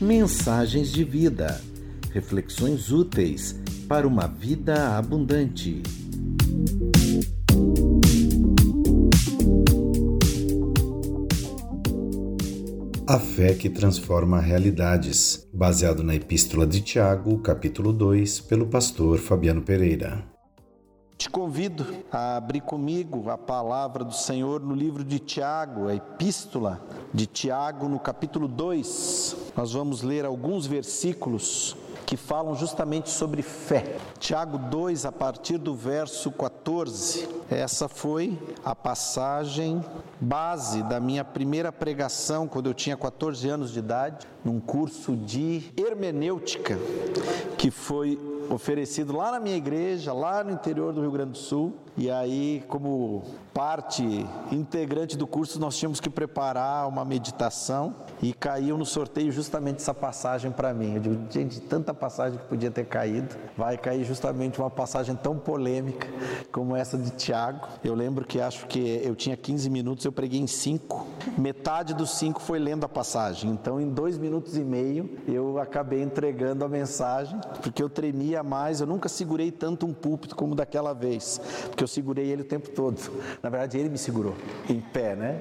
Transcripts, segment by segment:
Mensagens de vida. Reflexões úteis para uma vida abundante. A fé que transforma realidades, baseado na Epístola de Tiago, capítulo 2, pelo pastor Fabiano Pereira. Te convido a abrir comigo a palavra do Senhor no livro de Tiago, a epístola de Tiago, no capítulo 2. Nós vamos ler alguns versículos que falam justamente sobre fé. Tiago 2, a partir do verso 14. Essa foi a passagem base da minha primeira pregação quando eu tinha 14 anos de idade, num curso de hermenêutica que foi oferecido lá na minha igreja, lá no interior do Rio Grande do Sul. E aí, como parte integrante do curso, nós tínhamos que preparar uma meditação e caiu no sorteio justamente essa passagem para mim. Eu digo, gente, tanta passagem que podia ter caído, vai cair justamente uma passagem tão polêmica como essa de Tiago. Eu lembro que acho que eu tinha 15 minutos, eu preguei em 5. Metade dos 5 foi lendo a passagem. Então, em dois minutos e meio, eu acabei entregando a mensagem, porque eu tremia mais, eu nunca segurei tanto um púlpito como daquela vez, porque eu segurei ele o tempo todo. Na verdade, ele me segurou em pé, né?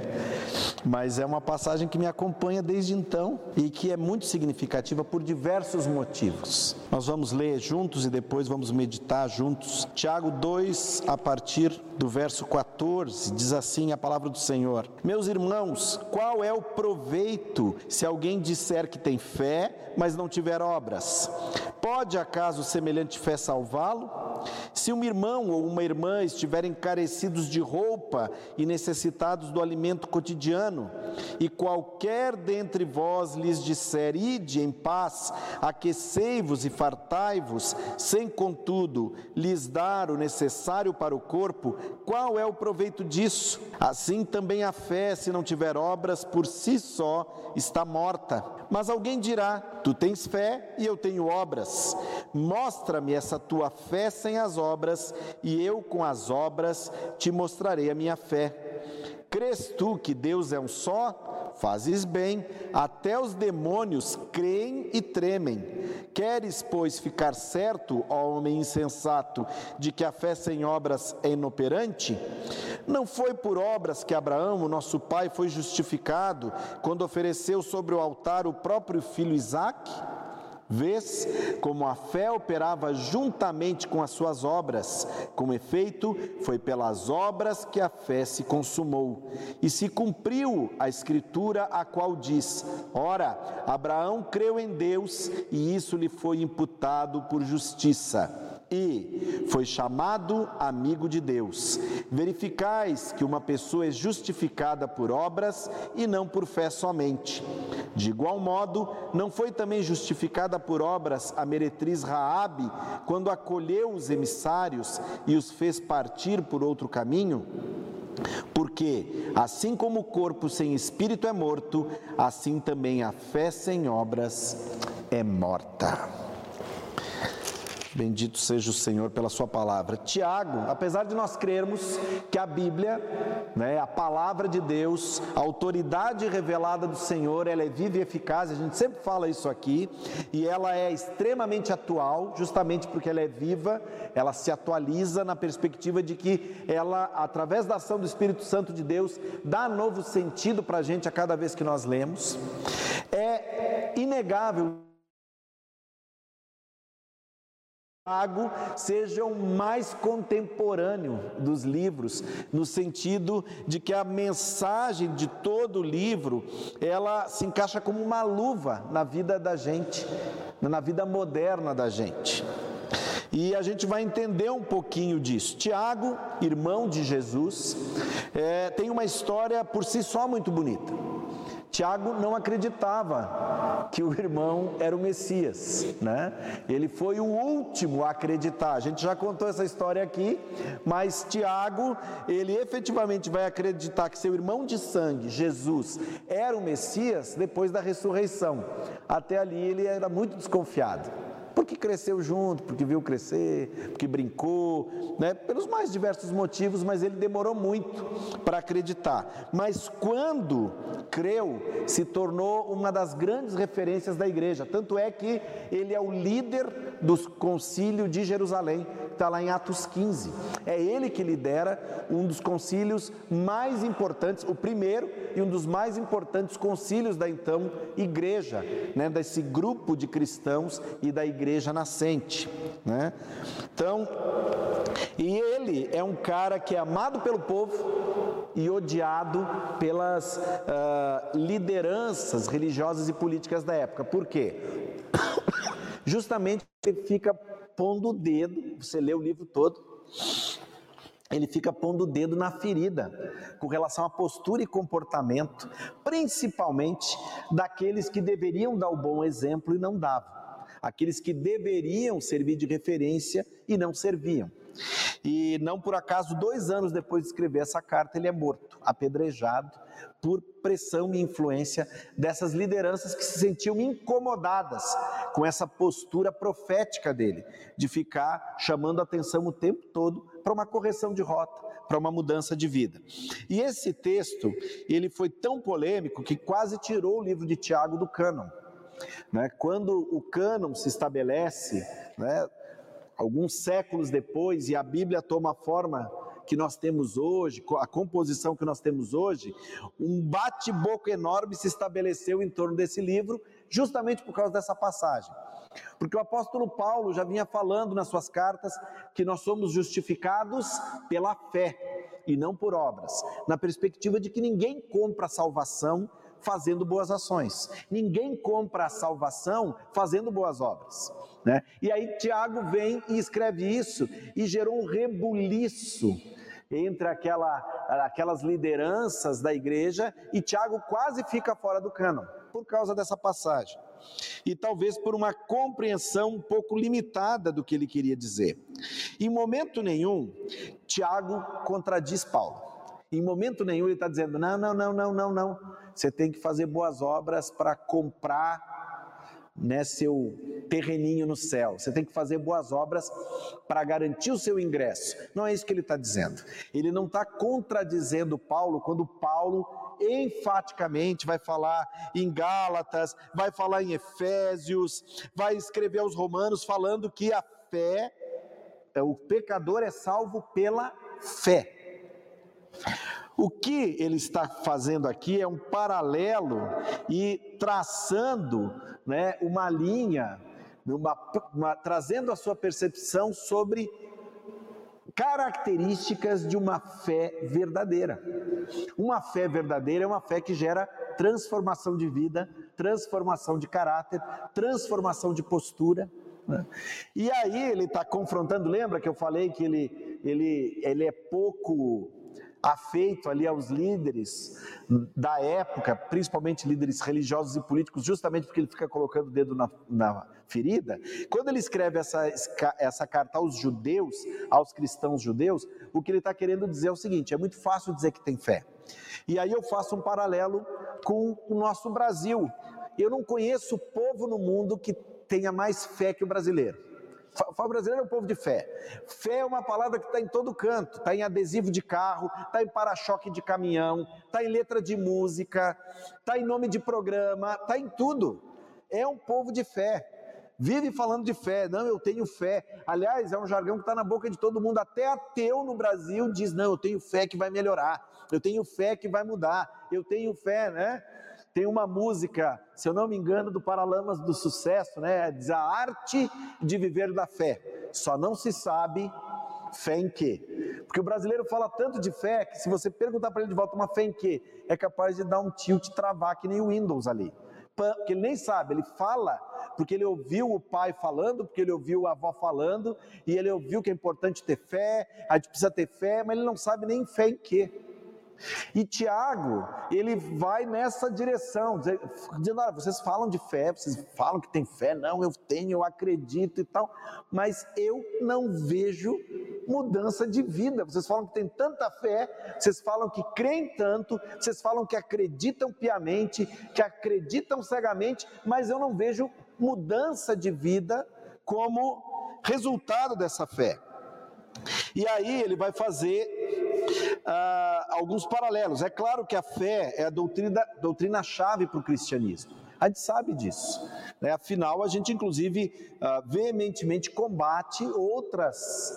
Mas é uma passagem que me acompanha desde então e que é muito significativa por diversos motivos. Nós vamos ler juntos e depois vamos meditar juntos. Tiago 2, a partir do verso 14, diz assim a palavra do Senhor: Meus irmãos, qual é o proveito se alguém disser que tem fé, mas não tiver obras? Pode acaso semelhante fé salvá-lo? Se um irmão ou uma irmã estiverem carecidos de roupa e necessitados do alimento cotidiano, e qualquer dentre vós lhes disser: Ide em paz, aquecei-vos e fartai-vos, sem contudo lhes dar o necessário para o corpo, qual é o proveito disso? Assim também a fé, se não tiver obras, por si só está morta. Mas alguém dirá: Tu tens fé e eu tenho obras. Mostra-me essa tua fé sem as obras, e eu com as obras te mostrarei a minha fé. Crês tu que Deus é um só? Fazes bem, até os demônios creem e tremem. Queres, pois, ficar certo, ó homem insensato, de que a fé sem obras é inoperante? Não foi por obras que Abraão, nosso pai, foi justificado quando ofereceu sobre o altar o próprio filho Isaque? Vês como a fé operava juntamente com as suas obras. Com efeito, foi pelas obras que a fé se consumou. E se cumpriu a escritura a qual diz: Ora, Abraão creu em Deus e isso lhe foi imputado por justiça e foi chamado amigo de Deus. Verificais que uma pessoa é justificada por obras e não por fé somente. De igual modo, não foi também justificada por obras a meretriz Raabe, quando acolheu os emissários e os fez partir por outro caminho? Porque, assim como o corpo sem espírito é morto, assim também a fé sem obras é morta. Bendito seja o Senhor pela Sua palavra. Tiago, apesar de nós crermos que a Bíblia, né, a palavra de Deus, a autoridade revelada do Senhor, ela é viva e eficaz, a gente sempre fala isso aqui, e ela é extremamente atual, justamente porque ela é viva, ela se atualiza na perspectiva de que ela, através da ação do Espírito Santo de Deus, dá novo sentido para a gente a cada vez que nós lemos. É inegável Tiago seja o mais contemporâneo dos livros, no sentido de que a mensagem de todo o livro, ela se encaixa como uma luva na vida da gente, na vida moderna da gente. E a gente vai entender um pouquinho disso. Tiago, irmão de Jesus, é, tem uma história por si só muito bonita. Tiago não acreditava que o irmão era o Messias, né? Ele foi o último a acreditar. A gente já contou essa história aqui, mas Tiago, ele efetivamente vai acreditar que seu irmão de sangue, Jesus, era o Messias depois da ressurreição. Até ali ele era muito desconfiado. Porque cresceu junto, porque viu crescer, porque brincou, né? pelos mais diversos motivos, mas ele demorou muito para acreditar. Mas quando creu, se tornou uma das grandes referências da igreja. Tanto é que ele é o líder do concílio de Jerusalém, está lá em Atos 15. É ele que lidera um dos concílios mais importantes, o primeiro e um dos mais importantes concílios da então igreja, né? desse grupo de cristãos e da igreja nascente. Né? Então, e ele é um cara que é amado pelo povo e odiado pelas uh, lideranças religiosas e políticas da época. Por quê? Justamente ele fica pondo o dedo, você lê o livro todo, ele fica pondo o dedo na ferida com relação à postura e comportamento, principalmente daqueles que deveriam dar o bom exemplo e não davam, aqueles que deveriam servir de referência e não serviam. E não por acaso, dois anos depois de escrever essa carta, ele é morto, apedrejado, por pressão e influência dessas lideranças que se sentiam incomodadas com essa postura profética dele, de ficar chamando atenção o tempo todo para uma correção de rota, para uma mudança de vida. E esse texto, ele foi tão polêmico que quase tirou o livro de Tiago do cânon. Né? Quando o cânon se estabelece, né, alguns séculos depois, e a Bíblia toma a forma que nós temos hoje, a composição que nós temos hoje, um bate-boca enorme se estabeleceu em torno desse livro, justamente por causa dessa passagem. Porque o apóstolo Paulo já vinha falando nas suas cartas que nós somos justificados pela fé e não por obras, na perspectiva de que ninguém compra a salvação fazendo boas ações, ninguém compra a salvação fazendo boas obras. Né? E aí Tiago vem e escreve isso e gerou um rebuliço entre aquela, aquelas lideranças da igreja e Tiago quase fica fora do cânon por causa dessa passagem. E talvez por uma compreensão um pouco limitada do que ele queria dizer. Em momento nenhum, Tiago contradiz Paulo. Em momento nenhum ele está dizendo: não, não, não, não, não, não. Você tem que fazer boas obras para comprar né, seu terreninho no céu. Você tem que fazer boas obras para garantir o seu ingresso. Não é isso que ele está dizendo. Ele não está contradizendo Paulo quando Paulo enfaticamente vai falar em Gálatas, vai falar em Efésios, vai escrever aos Romanos falando que a fé, é, o pecador é salvo pela fé. O que ele está fazendo aqui é um paralelo e traçando né, uma linha, uma, uma, trazendo a sua percepção sobre características de uma fé verdadeira. Uma fé verdadeira é uma fé que gera transformação de vida, transformação de caráter, transformação de postura. Né? E aí ele está confrontando, lembra que eu falei que ele, ele, ele é pouco afeito ali aos líderes da época, principalmente líderes religiosos e políticos, justamente porque ele fica colocando o dedo na, na ferida. Quando ele escreve essa, essa carta aos judeus, aos cristãos judeus, o que ele está querendo dizer é o seguinte: é muito fácil dizer que tem fé. E aí eu faço um paralelo com o nosso Brasil. Eu não conheço povo no mundo que tenha mais fé que o brasileiro. O brasileiro é um povo de fé. Fé é uma palavra que está em todo canto, está em adesivo de carro, está em para-choque de caminhão, está em letra de música, está em nome de programa, está em tudo. É um povo de fé. Vive falando de fé, não, eu tenho fé. Aliás, é um jargão que está na boca de todo mundo, até ateu no Brasil diz: não, eu tenho fé que vai melhorar, eu tenho fé que vai mudar, eu tenho fé, né? Tem uma música, se eu não me engano, do Paralamas do Sucesso, né? Diz a arte de viver da fé. Só não se sabe fé em quê? Porque o brasileiro fala tanto de fé que se você perguntar para ele de volta uma fé em quê, é capaz de dar um tilt travar que nem o Windows ali. Porque ele nem sabe, ele fala porque ele ouviu o pai falando, porque ele ouviu a avó falando, e ele ouviu que é importante ter fé, a gente precisa ter fé, mas ele não sabe nem fé em quê. E Tiago, ele vai nessa direção, dizendo: olha, vocês falam de fé, vocês falam que tem fé, não, eu tenho, eu acredito e tal, mas eu não vejo mudança de vida. Vocês falam que tem tanta fé, vocês falam que creem tanto, vocês falam que acreditam piamente, que acreditam cegamente, mas eu não vejo mudança de vida como resultado dessa fé. E aí ele vai fazer uh, alguns paralelos. É claro que a fé é a doutrina, doutrina chave para o cristianismo. A gente sabe disso. Né? Afinal, a gente, inclusive, uh, veementemente combate outras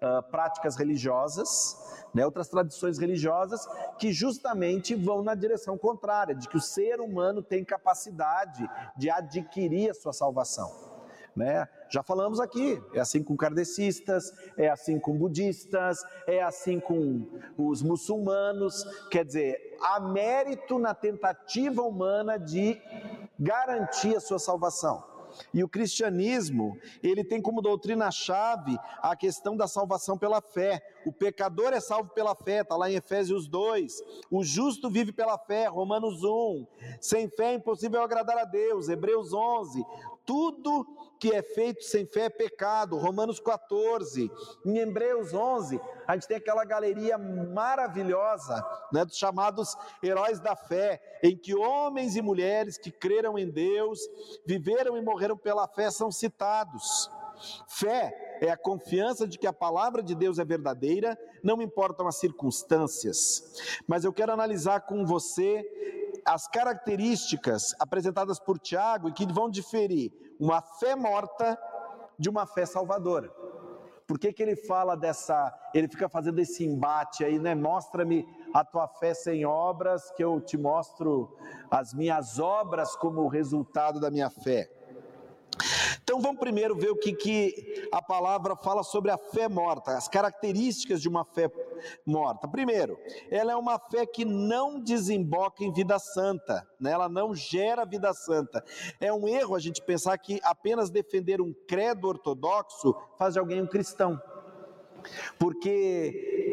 uh, práticas religiosas, né? outras tradições religiosas, que justamente vão na direção contrária, de que o ser humano tem capacidade de adquirir a sua salvação. Né? Já falamos aqui, é assim com kardecistas, é assim com budistas, é assim com os muçulmanos, quer dizer, há mérito na tentativa humana de garantir a sua salvação. E o cristianismo, ele tem como doutrina-chave a questão da salvação pela fé. O pecador é salvo pela fé, está lá em Efésios 2. O justo vive pela fé, Romanos 1. Sem fé é impossível agradar a Deus, Hebreus 11 tudo que é feito sem fé é pecado. Romanos 14. Em Hebreus 11, a gente tem aquela galeria maravilhosa, né, dos chamados heróis da fé, em que homens e mulheres que creram em Deus, viveram e morreram pela fé são citados. Fé é a confiança de que a palavra de Deus é verdadeira, não importam as circunstâncias. Mas eu quero analisar com você as características apresentadas por Tiago e que vão diferir uma fé morta de uma fé salvadora. Por que, que ele fala dessa, ele fica fazendo esse embate aí, né? Mostra-me a tua fé sem obras, que eu te mostro as minhas obras como resultado da minha fé. Então vamos primeiro ver o que, que a palavra fala sobre a fé morta, as características de uma fé morta. Primeiro, ela é uma fé que não desemboca em vida santa, né? ela não gera vida santa. É um erro a gente pensar que apenas defender um credo ortodoxo faz de alguém um cristão. Porque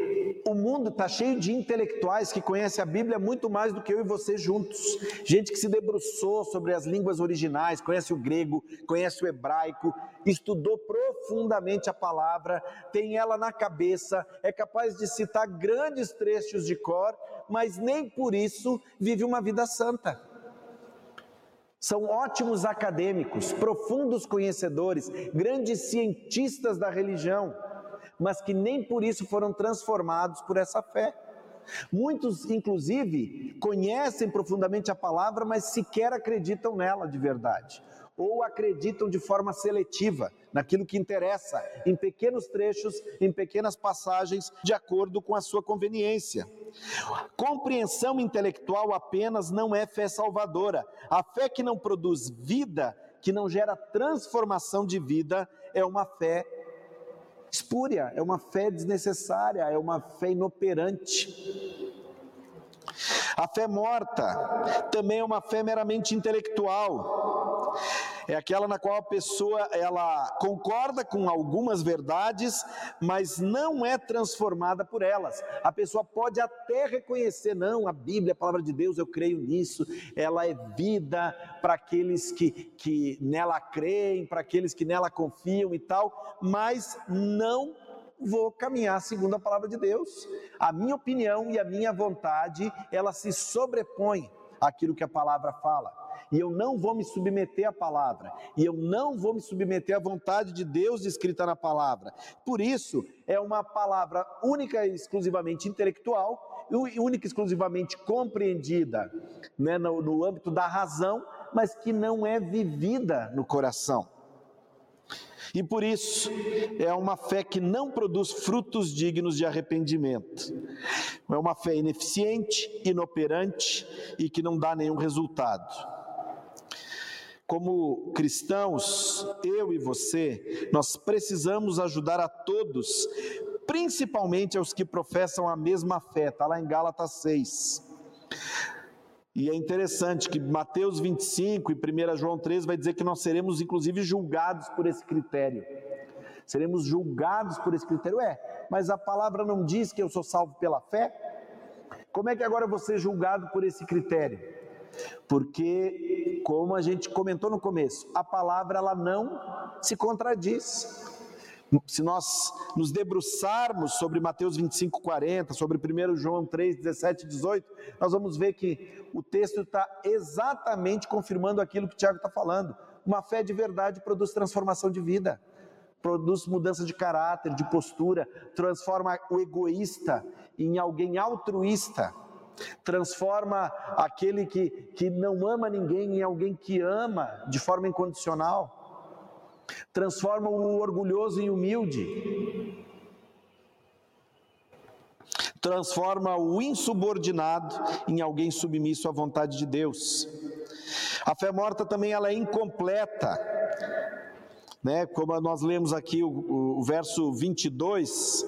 o mundo está cheio de intelectuais que conhecem a Bíblia muito mais do que eu e você juntos. Gente que se debruçou sobre as línguas originais, conhece o grego, conhece o hebraico, estudou profundamente a palavra, tem ela na cabeça, é capaz de citar grandes trechos de cor, mas nem por isso vive uma vida santa. São ótimos acadêmicos, profundos conhecedores, grandes cientistas da religião mas que nem por isso foram transformados por essa fé. Muitos, inclusive, conhecem profundamente a palavra, mas sequer acreditam nela de verdade. Ou acreditam de forma seletiva naquilo que interessa, em pequenos trechos, em pequenas passagens, de acordo com a sua conveniência. Compreensão intelectual apenas não é fé salvadora. A fé que não produz vida, que não gera transformação de vida, é uma fé espúria, é uma fé desnecessária, é uma fé inoperante. A fé morta também é uma fé meramente intelectual. É aquela na qual a pessoa ela concorda com algumas verdades, mas não é transformada por elas. A pessoa pode até reconhecer, não, a Bíblia, a palavra de Deus, eu creio nisso, ela é vida para aqueles que, que nela creem, para aqueles que nela confiam e tal, mas não vou caminhar segundo a palavra de Deus. A minha opinião e a minha vontade, ela se sobrepõe àquilo que a palavra fala. E eu não vou me submeter à palavra, e eu não vou me submeter à vontade de Deus escrita na palavra. Por isso, é uma palavra única e exclusivamente intelectual, única e exclusivamente compreendida né, no, no âmbito da razão, mas que não é vivida no coração. E por isso é uma fé que não produz frutos dignos de arrependimento. É uma fé ineficiente, inoperante e que não dá nenhum resultado. Como cristãos, eu e você, nós precisamos ajudar a todos, principalmente aos que professam a mesma fé, está lá em Gálatas 6. E é interessante que Mateus 25 e 1 João 13 vai dizer que nós seremos inclusive julgados por esse critério. Seremos julgados por esse critério. É, mas a palavra não diz que eu sou salvo pela fé? Como é que agora eu vou ser julgado por esse critério? Porque, como a gente comentou no começo, a palavra ela não se contradiz. Se nós nos debruçarmos sobre Mateus 25, 40, sobre 1 João 3, 17 e 18, nós vamos ver que o texto está exatamente confirmando aquilo que Tiago está falando. Uma fé de verdade produz transformação de vida, produz mudança de caráter, de postura, transforma o egoísta em alguém altruísta, transforma aquele que, que não ama ninguém em alguém que ama de forma incondicional, transforma o orgulhoso em humilde transforma o insubordinado em alguém submisso à vontade de Deus. A fé morta também ela é incompleta, né? Como nós lemos aqui o, o verso 22,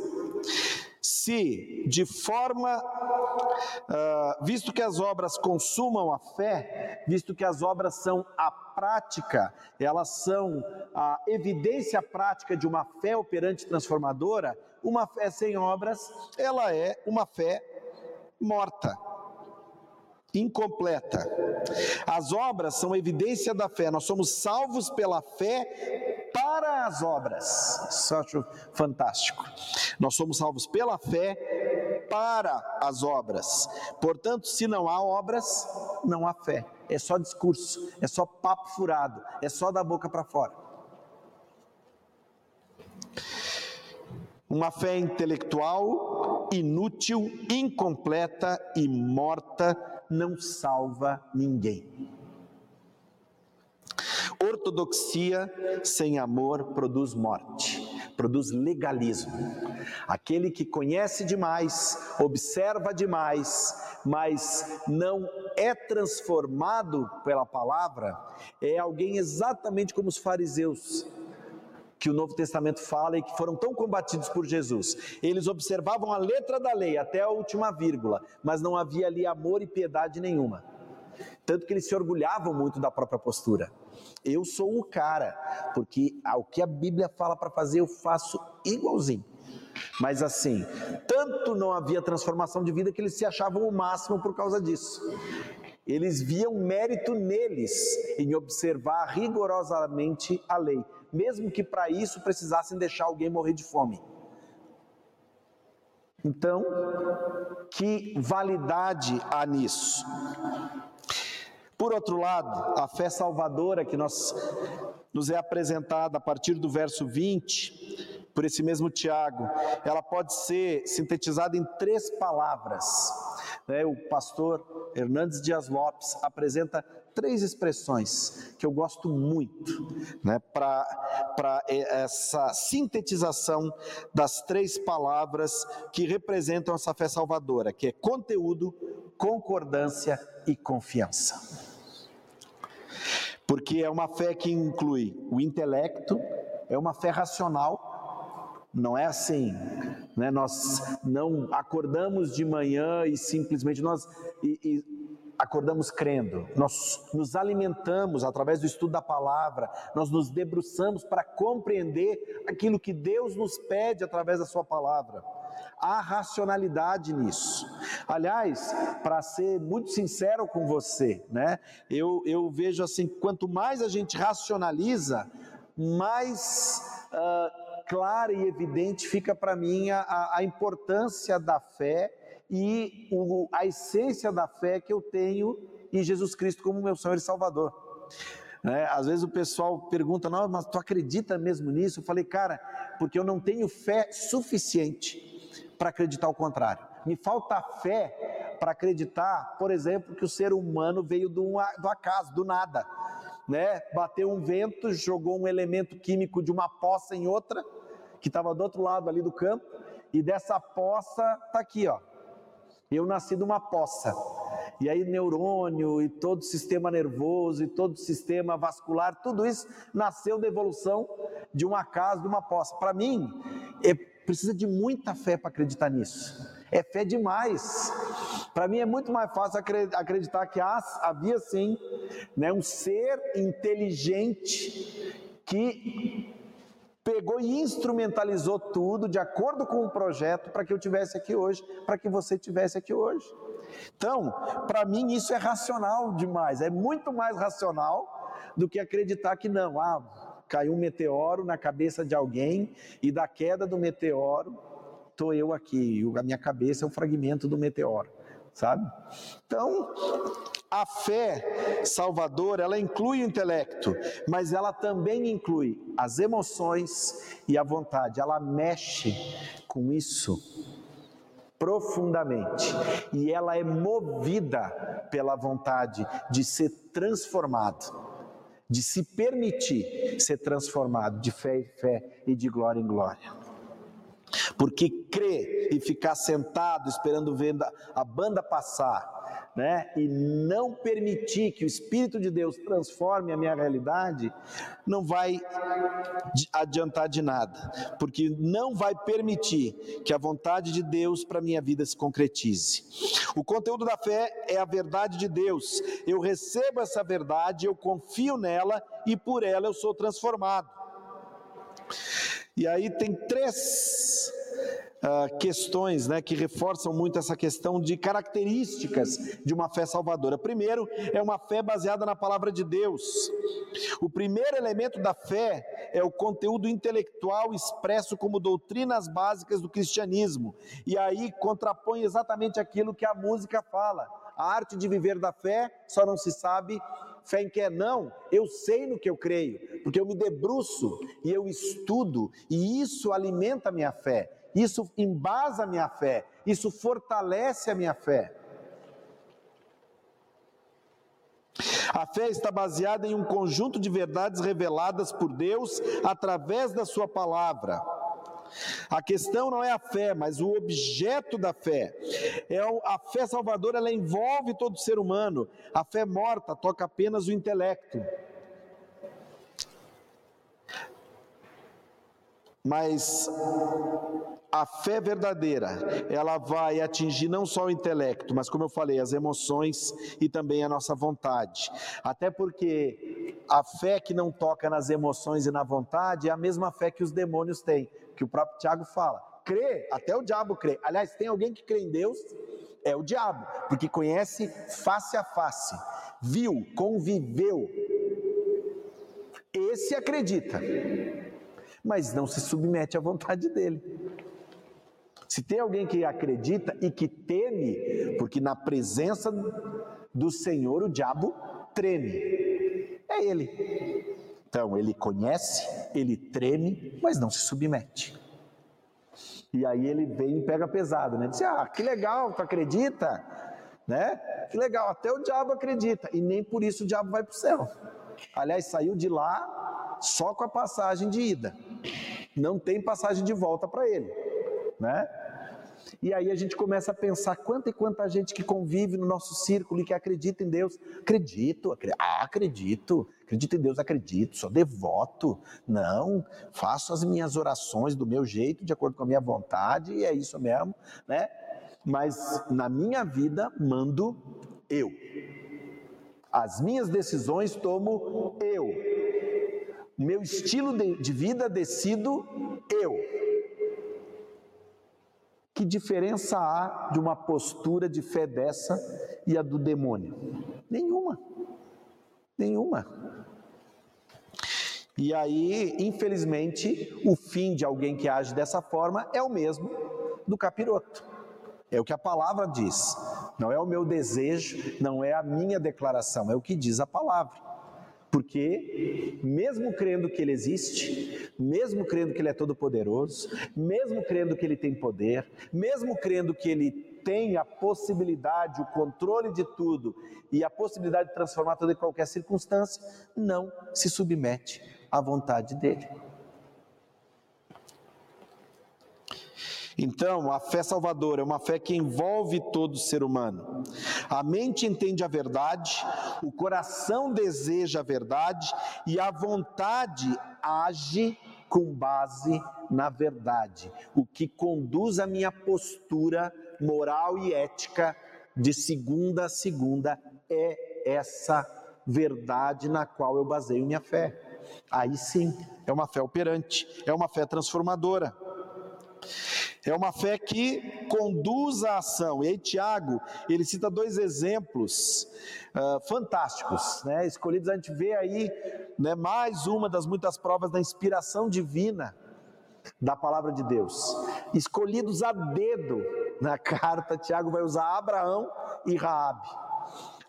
se de forma, uh, visto que as obras consumam a fé, visto que as obras são a prática, elas são a evidência prática de uma fé operante transformadora, uma fé sem obras, ela é uma fé morta, incompleta. As obras são evidência da fé, nós somos salvos pela fé para as obras. Isso eu acho fantástico. Nós somos salvos pela fé para as obras. Portanto, se não há obras, não há fé. É só discurso, é só papo furado, é só da boca para fora. Uma fé intelectual, inútil, incompleta e morta não salva ninguém. Ortodoxia sem amor produz morte, produz legalismo. Aquele que conhece demais, observa demais, mas não é transformado pela palavra, é alguém exatamente como os fariseus que o Novo Testamento fala e que foram tão combatidos por Jesus. Eles observavam a letra da lei até a última vírgula, mas não havia ali amor e piedade nenhuma. Tanto que eles se orgulhavam muito da própria postura. Eu sou o cara, porque o que a Bíblia fala para fazer eu faço igualzinho. Mas assim, tanto não havia transformação de vida que eles se achavam o máximo por causa disso. Eles viam mérito neles em observar rigorosamente a lei mesmo que para isso precisassem deixar alguém morrer de fome. Então, que validade há nisso? Por outro lado, a fé salvadora que nós, nos é apresentada a partir do verso 20, por esse mesmo Tiago, ela pode ser sintetizada em três palavras. Né? O pastor Hernandes Dias Lopes apresenta três expressões que eu gosto muito né, para essa sintetização das três palavras que representam essa fé salvadora, que é conteúdo, concordância e confiança. Porque é uma fé que inclui o intelecto, é uma fé racional, não é assim, né? Nós não acordamos de manhã e simplesmente nós e, e acordamos crendo, nós nos alimentamos através do estudo da palavra, nós nos debruçamos para compreender aquilo que Deus nos pede através da Sua palavra. Há racionalidade nisso. Aliás, para ser muito sincero com você, né, eu, eu vejo assim: quanto mais a gente racionaliza, mais uh, clara e evidente fica para mim a, a importância da fé e o, a essência da fé que eu tenho em Jesus Cristo como meu Senhor e Salvador. É, às vezes o pessoal pergunta, não, mas tu acredita mesmo nisso? Eu falei, cara, porque eu não tenho fé suficiente para acreditar o contrário. Me falta fé para acreditar, por exemplo, que o ser humano veio do, do acaso, do nada. Né? Bateu um vento, jogou um elemento químico de uma poça em outra, que estava do outro lado ali do campo, e dessa poça está aqui, ó, eu nasci de uma poça. E aí neurônio e todo o sistema nervoso e todo o sistema vascular, tudo isso nasceu da evolução de uma casa, de uma poça. Para mim, é, precisa de muita fé para acreditar nisso. É fé demais. Para mim é muito mais fácil acreditar que havia sim né, um ser inteligente que pegou e instrumentalizou tudo de acordo com o projeto para que eu tivesse aqui hoje, para que você tivesse aqui hoje. Então, para mim isso é racional demais, é muito mais racional do que acreditar que não, ah, caiu um meteoro na cabeça de alguém e da queda do meteoro estou eu aqui, a minha cabeça é um fragmento do meteoro, sabe? Então, A fé salvadora, ela inclui o intelecto, mas ela também inclui as emoções e a vontade. Ela mexe com isso profundamente e ela é movida pela vontade de ser transformado, de se permitir ser transformado de fé em fé e de glória em glória. Porque crer e ficar sentado esperando ver a banda passar né, e não permitir que o Espírito de Deus transforme a minha realidade, não vai adiantar de nada, porque não vai permitir que a vontade de Deus para minha vida se concretize. O conteúdo da fé é a verdade de Deus. Eu recebo essa verdade, eu confio nela e por ela eu sou transformado. E aí tem três uh, questões né, que reforçam muito essa questão de características de uma fé salvadora. Primeiro, é uma fé baseada na palavra de Deus. O primeiro elemento da fé é o conteúdo intelectual expresso como doutrinas básicas do cristianismo. E aí contrapõe exatamente aquilo que a música fala. A arte de viver da fé só não se sabe fé em que é não, eu sei no que eu creio, porque eu me debruço e eu estudo, e isso alimenta a minha fé. Isso embasa a minha fé, isso fortalece a minha fé. A fé está baseada em um conjunto de verdades reveladas por Deus através da Sua palavra. A questão não é a fé, mas o objeto da fé. É a fé salvadora, ela envolve todo ser humano. A fé morta toca apenas o intelecto. Mas a fé verdadeira, ela vai atingir não só o intelecto, mas como eu falei, as emoções e também a nossa vontade. Até porque a fé que não toca nas emoções e na vontade é a mesma fé que os demônios têm, que o próprio Tiago fala. Crê, até o diabo crê. Aliás, tem alguém que crê em Deus? É o diabo, porque conhece face a face, viu, conviveu. Esse acredita mas não se submete à vontade dele. Se tem alguém que acredita e que teme, porque na presença do Senhor o diabo treme, é ele. Então ele conhece, ele treme, mas não se submete. E aí ele vem e pega pesado, né? Diz: Ah, que legal, tu acredita? Né? Que legal, até o diabo acredita, e nem por isso o diabo vai para o céu. Aliás, saiu de lá só com a passagem de ida não tem passagem de volta para ele, né? E aí a gente começa a pensar quanta e quanta gente que convive no nosso círculo e que acredita em Deus. Acredito, acredito, ah, acredito, acredito em Deus, acredito, sou devoto. Não, faço as minhas orações do meu jeito, de acordo com a minha vontade, e é isso mesmo, né? Mas na minha vida mando eu. As minhas decisões tomo eu meu estilo de, vida decido eu. Que diferença há de uma postura de fé dessa e a do demônio? Nenhuma. Nenhuma. E aí, infelizmente, o fim de alguém que age dessa forma é o mesmo do capiroto. É o que a palavra diz. Não é o meu desejo, não é a minha declaração, é o que diz a palavra. Porque, mesmo crendo que Ele existe, mesmo crendo que Ele é todo-poderoso, mesmo crendo que Ele tem poder, mesmo crendo que Ele tem a possibilidade, o controle de tudo e a possibilidade de transformar toda e qualquer circunstância, não se submete à vontade dEle. Então, a fé salvadora é uma fé que envolve todo ser humano. A mente entende a verdade, o coração deseja a verdade e a vontade age com base na verdade, o que conduz a minha postura moral e ética de segunda a segunda é essa verdade na qual eu baseio minha fé. Aí sim, é uma fé operante, é uma fé transformadora. É uma fé que conduz à ação. E aí, Tiago, ele cita dois exemplos uh, fantásticos, né? escolhidos. A gente vê aí né, mais uma das muitas provas da inspiração divina da palavra de Deus. Escolhidos a dedo na carta, Tiago vai usar Abraão e Raabe.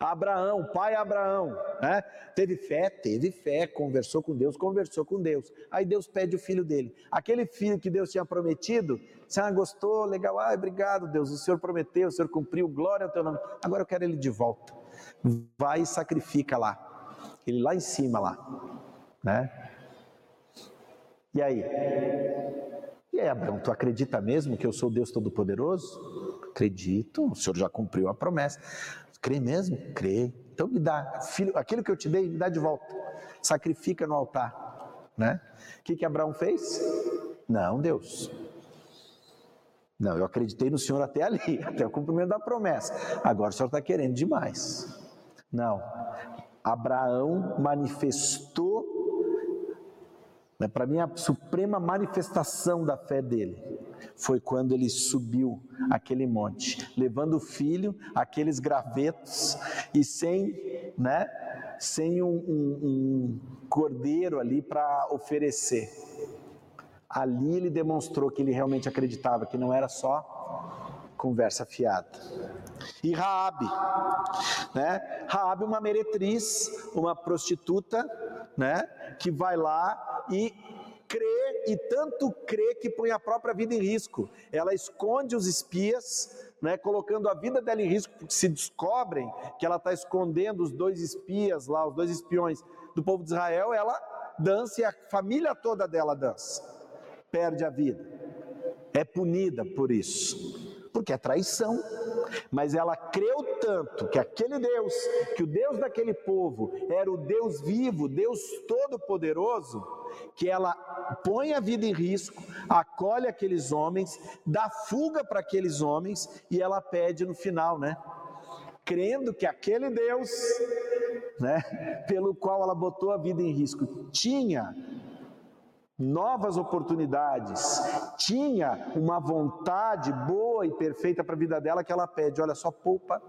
Abraão, pai Abraão, né? Teve fé, teve fé, conversou com Deus, conversou com Deus. Aí Deus pede o filho dele. Aquele filho que Deus tinha prometido, você ah, gostou, legal, ah, obrigado Deus, o Senhor prometeu, o Senhor cumpriu, glória ao teu nome. Agora eu quero ele de volta. Vai e sacrifica lá. Ele lá em cima lá, né? E aí? E aí, Abraão, tu acredita mesmo que eu sou Deus Todo-Poderoso? Acredito, o Senhor já cumpriu a promessa. Crê mesmo? Crê. Então me dá, filho, aquilo que eu te dei, me dá de volta. Sacrifica no altar. Né? O que, que Abraão fez? Não, Deus. Não, eu acreditei no Senhor até ali, até o cumprimento da promessa. Agora o Senhor está querendo demais. Não. Abraão manifestou, né, para mim, a suprema manifestação da fé dele foi quando ele subiu aquele monte, levando o filho, aqueles gravetos e sem, né, sem um, um, um cordeiro ali para oferecer. Ali ele demonstrou que ele realmente acreditava que não era só conversa fiada. E Raabe, né? Raabe uma meretriz, uma prostituta, né, que vai lá e crê e tanto crê que põe a própria vida em risco. Ela esconde os espias, né, colocando a vida dela em risco, porque se descobrem que ela está escondendo os dois espias lá, os dois espiões do povo de Israel, ela dança e a família toda dela dança, perde a vida, é punida por isso porque é traição. Mas ela creu tanto que aquele Deus, que o Deus daquele povo era o Deus vivo, Deus todo-poderoso, que ela põe a vida em risco, acolhe aqueles homens, dá fuga para aqueles homens e ela pede no final, né? Crendo que aquele Deus, né, pelo qual ela botou a vida em risco, tinha novas oportunidades, tinha uma vontade boa e perfeita para a vida dela que ela pede: olha, só poupa,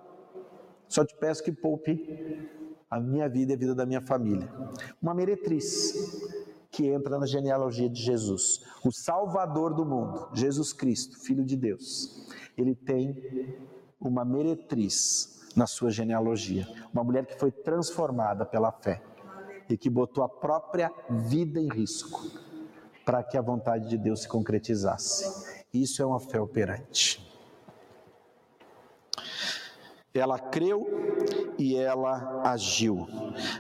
só te peço que poupe a minha vida e a vida da minha família. Uma meretriz que entra na genealogia de Jesus, o Salvador do mundo, Jesus Cristo, Filho de Deus. Ele tem uma meretriz na sua genealogia, uma mulher que foi transformada pela fé e que botou a própria vida em risco para que a vontade de Deus se concretizasse. Isso é uma fé operante. Ela creu e ela agiu.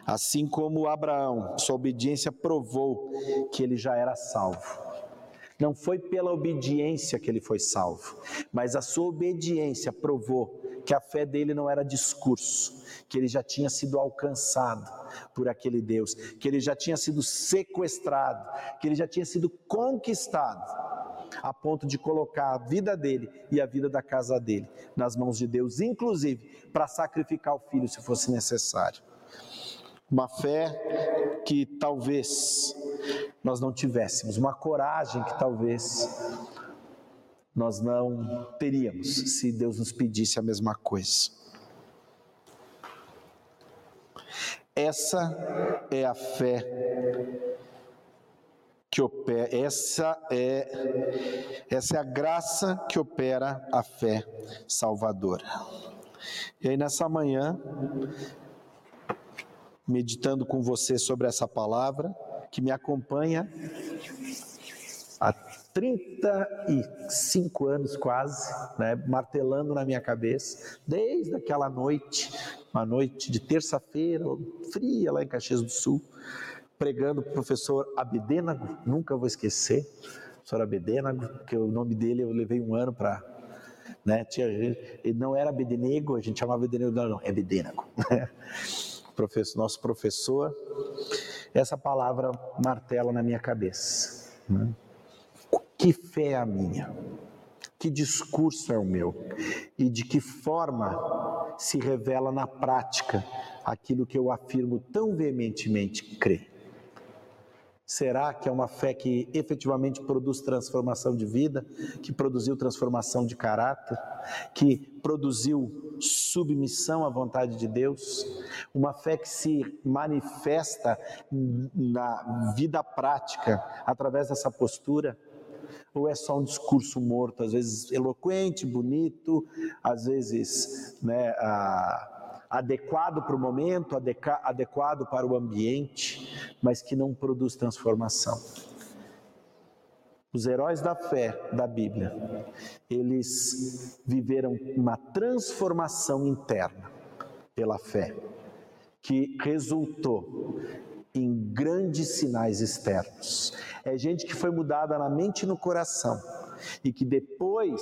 Assim como Abraão, sua obediência provou que ele já era salvo. Não foi pela obediência que ele foi salvo, mas a sua obediência provou que a fé dele não era discurso, que ele já tinha sido alcançado por aquele Deus, que ele já tinha sido sequestrado, que ele já tinha sido conquistado, a ponto de colocar a vida dele e a vida da casa dele nas mãos de Deus, inclusive para sacrificar o filho se fosse necessário. Uma fé que talvez nós não tivéssemos, uma coragem que talvez nós não teríamos se Deus nos pedisse a mesma coisa. Essa é a fé que opera, essa é essa é a graça que opera a fé salvadora. E aí nessa manhã, meditando com você sobre essa palavra que me acompanha há 35 anos quase, né, martelando na minha cabeça, desde aquela noite, uma noite de terça-feira, fria lá em Caxias do Sul, pregando o professor Abedênago, nunca vou esquecer, professor Abedênago, que o nome dele eu levei um ano para né? Tinha, ele não era Abednego, a gente chamava Abednego, não, não, é Abedênago. professor, nosso professor, essa palavra martela na minha cabeça. Né? Que fé é a minha? Que discurso é o meu? E de que forma se revela na prática aquilo que eu afirmo tão veementemente crer? Será que é uma fé que efetivamente produz transformação de vida, que produziu transformação de caráter, que produziu submissão à vontade de Deus? Uma fé que se manifesta na vida prática através dessa postura? ou é só um discurso morto, às vezes eloquente, bonito, às vezes né, adequado para o momento, adequado para o ambiente, mas que não produz transformação. Os heróis da fé da Bíblia, eles viveram uma transformação interna pela fé, que resultou em grandes sinais externos. É gente que foi mudada na mente e no coração e que depois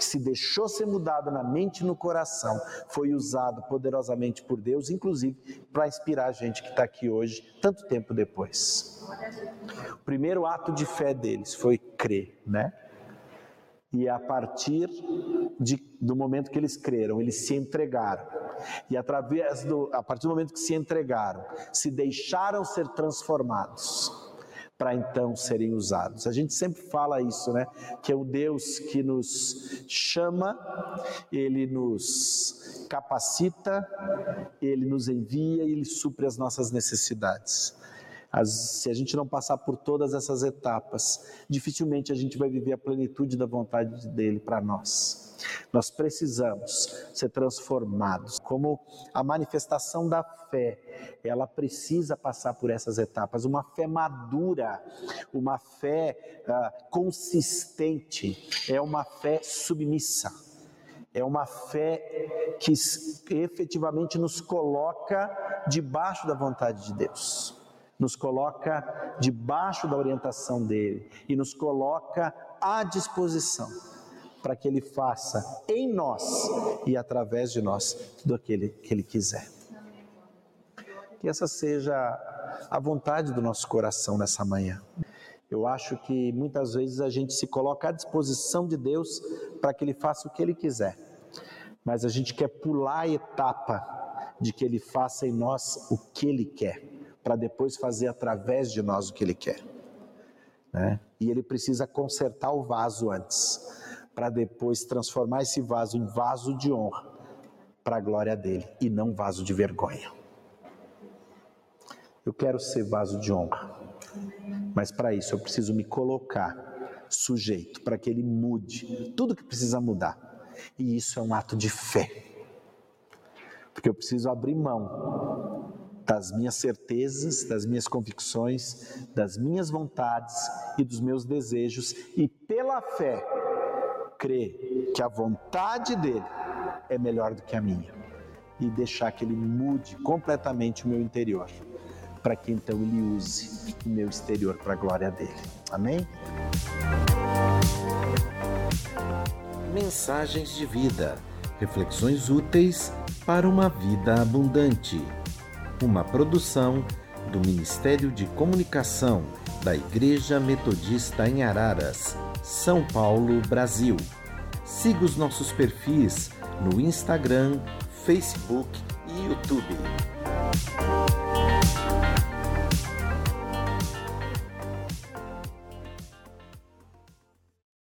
que se deixou ser mudada na mente e no coração, foi usado poderosamente por Deus, inclusive para inspirar a gente que está aqui hoje, tanto tempo depois. O primeiro ato de fé deles foi crer, né? E a partir de, do momento que eles creram, eles se entregaram. E através do, a partir do momento que se entregaram, se deixaram ser transformados para então serem usados. A gente sempre fala isso, né? Que é o Deus que nos chama, ele nos capacita, ele nos envia e ele supre as nossas necessidades. As, se a gente não passar por todas essas etapas, dificilmente a gente vai viver a plenitude da vontade dele para nós. Nós precisamos ser transformados. Como a manifestação da fé, ela precisa passar por essas etapas. Uma fé madura, uma fé uh, consistente, é uma fé submissa. É uma fé que efetivamente nos coloca debaixo da vontade de Deus nos coloca debaixo da orientação dele e nos coloca à disposição para que ele faça em nós e através de nós tudo aquilo que ele quiser. Que essa seja a vontade do nosso coração nessa manhã. Eu acho que muitas vezes a gente se coloca à disposição de Deus para que Ele faça o que Ele quiser, mas a gente quer pular a etapa de que Ele faça em nós o que Ele quer para depois fazer através de nós o que Ele quer. Né? E Ele precisa consertar o vaso antes, para depois transformar esse vaso em vaso de honra, para a glória dele, e não vaso de vergonha. Eu quero ser vaso de honra, mas para isso eu preciso me colocar sujeito, para que ele mude tudo que precisa mudar. E isso é um ato de fé. Porque eu preciso abrir mão das minhas certezas, das minhas convicções, das minhas vontades e dos meus desejos e pela fé crer que a vontade dele é melhor do que a minha e deixar que ele mude completamente o meu interior, para que então ele use o meu exterior para a glória dele. Amém? Mensagens de vida, reflexões úteis para uma vida abundante uma produção do Ministério de Comunicação da Igreja Metodista em Araras, São Paulo, Brasil. Siga os nossos perfis no Instagram, Facebook e YouTube.